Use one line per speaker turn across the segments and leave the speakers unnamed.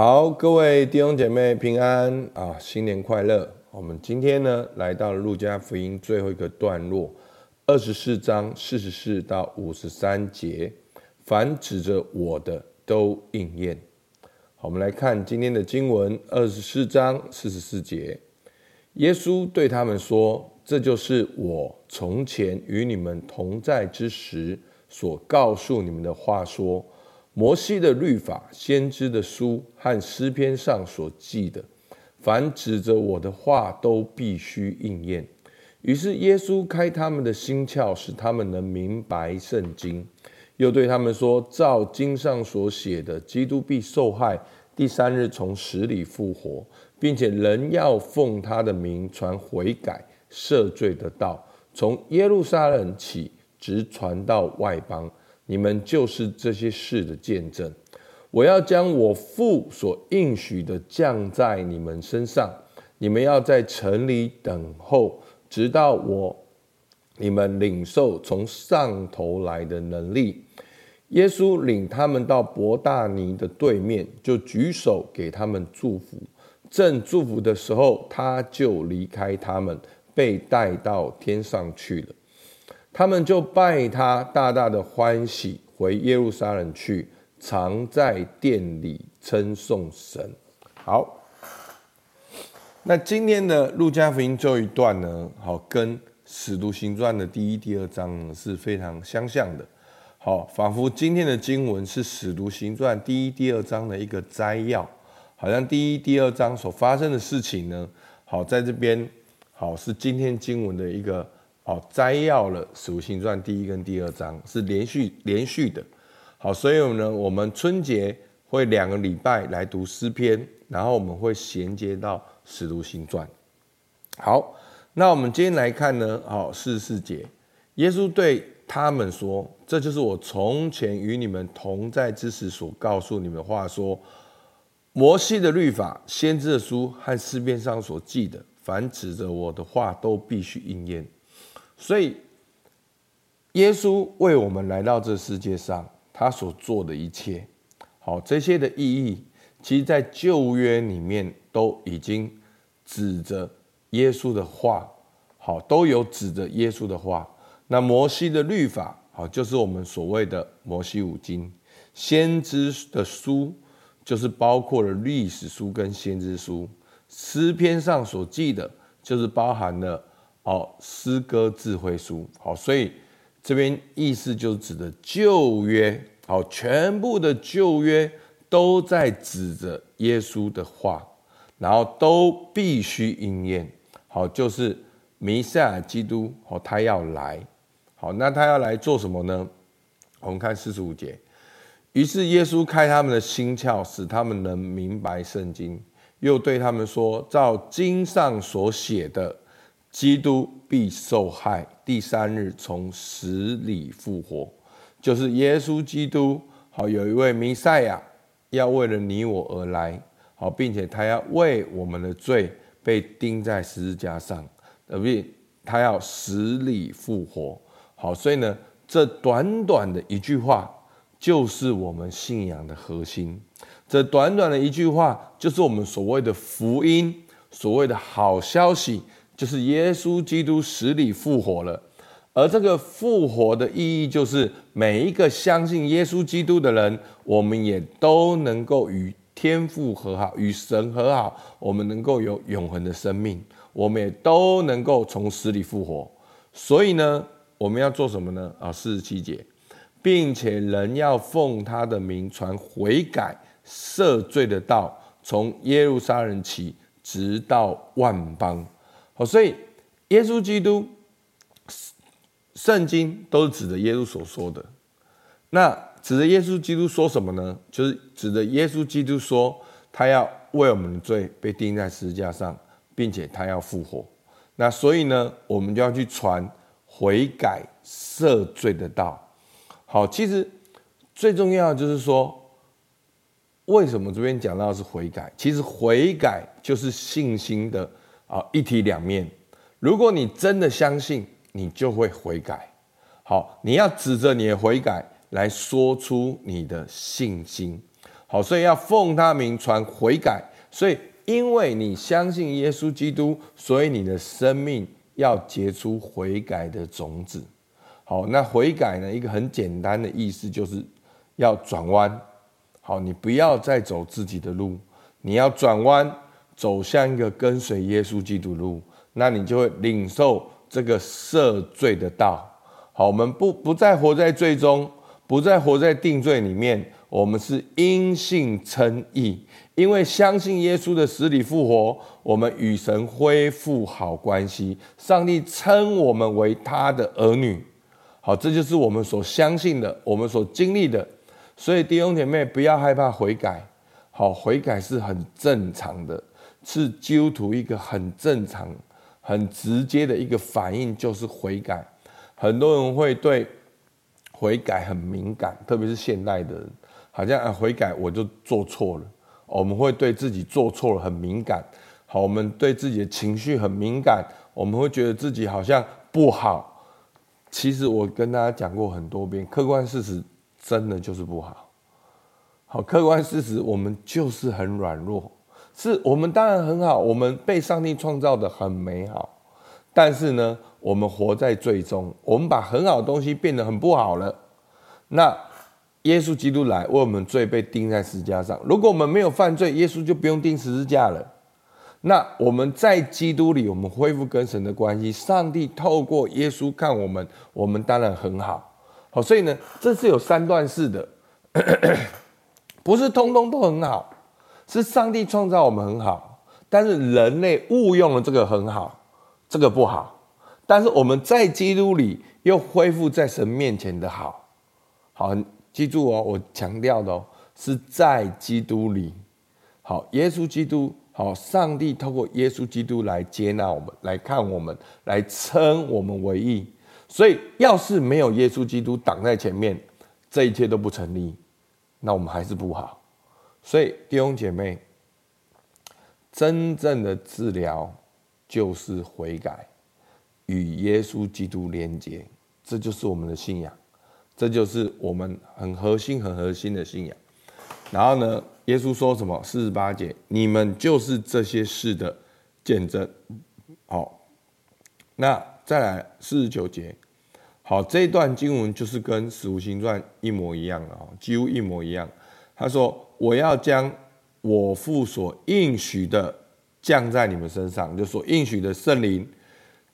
好，各位弟兄姐妹平安啊，新年快乐！我们今天呢，来到了路加福音最后一个段落，二十四章四十四到五十三节，凡指着我的都应验。好，我们来看今天的经文，二十四章四十四节，耶稣对他们说：“这就是我从前与你们同在之时所告诉你们的话说。”摩西的律法、先知的书和诗篇上所记的，凡指着我的话，都必须应验。于是耶稣开他们的心窍，使他们能明白圣经。又对他们说：“照经上所写的，基督必受害，第三日从死里复活，并且人要奉他的名传悔改、赦罪的道，从耶路撒冷起，直传到外邦。”你们就是这些事的见证。我要将我父所应许的降在你们身上。你们要在城里等候，直到我你们领受从上头来的能力。耶稣领他们到伯大尼的对面，就举手给他们祝福。正祝福的时候，他就离开他们，被带到天上去了。他们就拜他，大大的欢喜，回耶路撒冷去，常在殿里称颂神。好，那今天的路加福音这一段呢，好，跟使徒行传的第一、第二章呢是非常相像的。好，仿佛今天的经文是使徒行传第一、第二章的一个摘要，好像第一、第二章所发生的事情呢，好，在这边，好，是今天经文的一个。好，摘要了《使徒行传》第一跟第二章是连续连续的。好，所以呢，我们春节会两个礼拜来读诗篇，然后我们会衔接到《使徒行传》。好，那我们今天来看呢，好，四十四节，耶稣对他们说：“这就是我从前与你们同在之时所告诉你们的话，说摩西的律法、先知的书和诗篇上所记的，凡指着我的话，都必须应验。”所以，耶稣为我们来到这世界上，他所做的一切，好，这些的意义，其实在旧约里面都已经指着耶稣的话，好，都有指着耶稣的话。那摩西的律法，好，就是我们所谓的摩西五经；先知的书，就是包括了历史书跟先知书；诗篇上所记的，就是包含了。好，诗歌智慧书，好，所以这边意思就是指的旧约，好，全部的旧约都在指着耶稣的话，然后都必须应验，好，就是弥赛亚基督，好，他要来，好，那他要来做什么呢？我们看四十五节，于是耶稣开他们的心窍，使他们能明白圣经，又对他们说，照经上所写的。基督必受害，第三日从死里复活，就是耶稣基督。好，有一位弥赛亚要为了你我而来，好，并且他要为我们的罪被钉在十字架上，而并他要死里复活。好，所以呢，这短短的一句话就是我们信仰的核心。这短短的一句话就是我们所谓的福音，所谓的好消息。就是耶稣基督死里复活了，而这个复活的意义，就是每一个相信耶稣基督的人，我们也都能够与天父和好，与神和好，我们能够有永恒的生命，我们也都能够从死里复活。所以呢，我们要做什么呢？啊，四十七节，并且人要奉他的名传悔改、赦罪的道，从耶路撒冷起，直到万邦。好，所以耶稣基督，圣经都是指着耶稣所说的。那指着耶稣基督说什么呢？就是指着耶稣基督说，他要为我们的罪被钉在十字架上，并且他要复活。那所以呢，我们就要去传悔改赦罪的道。好，其实最重要就是说，为什么这边讲到是悔改？其实悔改就是信心的。啊，一体两面。如果你真的相信，你就会悔改。好，你要指着你的悔改来说出你的信心。好，所以要奉他名传悔改。所以因为你相信耶稣基督，所以你的生命要结出悔改的种子。好，那悔改呢？一个很简单的意思就是要转弯。好，你不要再走自己的路，你要转弯，走向一个跟随耶稣基督路，那你就会领受这个赦罪的道。好，我们不不再活在罪中，不再活在定罪里面，我们是因信称义，因为相信耶稣的死里复活，我们与神恢复好关系，上帝称我们为他的儿女。好，这就是我们所相信的，我们所经历的。所以弟兄姐妹不要害怕悔改，好，悔改是很正常的，是基督徒一个很正常、很直接的一个反应，就是悔改。很多人会对悔改很敏感，特别是现代的人，好像啊悔改我就做错了，我们会对自己做错了很敏感。好，我们对自己的情绪很敏感，我们会觉得自己好像不好。其实我跟大家讲过很多遍，客观事实。真的就是不好，好，客观事实，我们就是很软弱，是我们当然很好，我们被上帝创造的很美好，但是呢，我们活在罪中，我们把很好的东西变得很不好了。那耶稣基督来为我们罪被钉在十字架上，如果我们没有犯罪，耶稣就不用钉十字架了。那我们在基督里，我们恢复跟神的关系，上帝透过耶稣看我们，我们当然很好。好，所以呢，这是有三段式的，不是通通都很好，是上帝创造我们很好，但是人类误用了这个很好，这个不好。但是我们在基督里又恢复在神面前的好，好，记住哦，我强调的哦，是在基督里。好，耶稣基督，好，上帝透过耶稣基督来接纳我们，来看我们，来称我们为义。所以，要是没有耶稣基督挡在前面，这一切都不成立，那我们还是不好。所以，弟兄姐妹，真正的治疗就是悔改，与耶稣基督连接，这就是我们的信仰，这就是我们很核心、很核心的信仰。然后呢，耶稣说什么？四十八节，你们就是这些事的见证。好，那。再来四十九节，好，这一段经文就是跟《使徒行传》一模一样的哦，几乎一模一样。他说：“我要将我父所应许的降在你们身上，就所应许的圣灵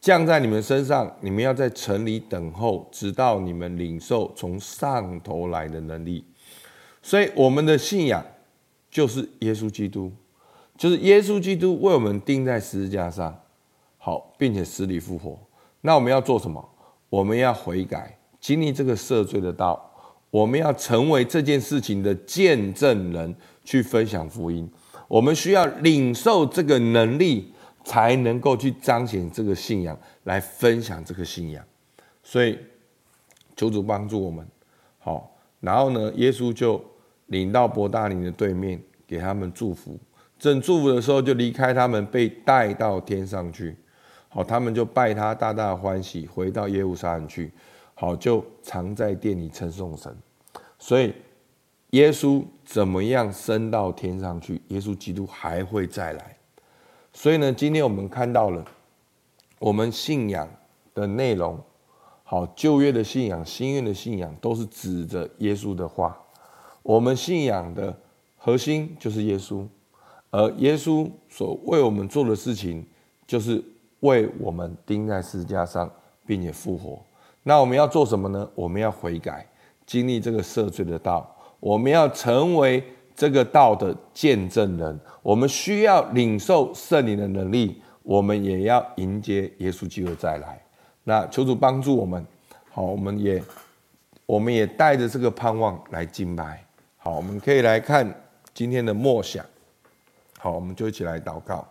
降在你们身上，你们要在城里等候，直到你们领受从上头来的能力。”所以，我们的信仰就是耶稣基督，就是耶稣基督为我们钉在十字架上，好，并且死里复活。那我们要做什么？我们要悔改，经历这个赦罪的道。我们要成为这件事情的见证人，去分享福音。我们需要领受这个能力，才能够去彰显这个信仰，来分享这个信仰。所以，求主帮助我们。好，然后呢，耶稣就领到伯大尼的对面，给他们祝福。正祝福的时候，就离开他们，被带到天上去。好，他们就拜他，大大欢喜，回到耶路撒冷去。好，就常在殿里称颂神。所以，耶稣怎么样升到天上去？耶稣基督还会再来。所以呢，今天我们看到了我们信仰的内容。好，旧约的信仰、新约的信仰，都是指着耶稣的话。我们信仰的核心就是耶稣，而耶稣所为我们做的事情，就是。为我们钉在十字架上，并且复活。那我们要做什么呢？我们要悔改，经历这个赦罪的道。我们要成为这个道的见证人。我们需要领受圣灵的能力。我们也要迎接耶稣基督再来。那求主帮助我们。好，我们也我们也带着这个盼望来敬拜。好，我们可以来看今天的默想。好，我们就一起来祷告。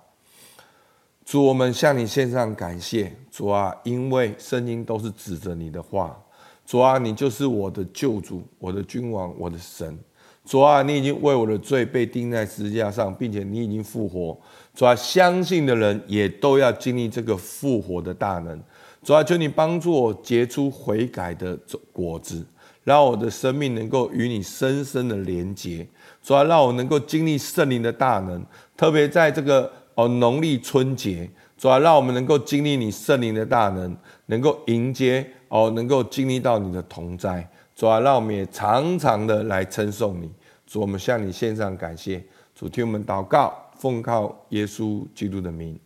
主，我们向你献上感谢，主啊，因为圣经都是指着你的话，主啊，你就是我的救主，我的君王，我的神，主啊，你已经为我的罪被钉在十字架上，并且你已经复活，主啊，相信的人也都要经历这个复活的大能，主啊，求你帮助我结出悔改的果子，让我的生命能够与你深深的连结。主啊，让我能够经历圣灵的大能，特别在这个哦农历春节，主要，让我们能够经历你圣灵的大能，能够迎接哦，能够经历到你的同在。主要，让我们也常常的来称颂你。主，我们向你献上感谢。主，听我们祷告，奉靠耶稣基督的名，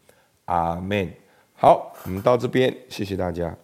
阿门。好，我们到这边，谢谢大家。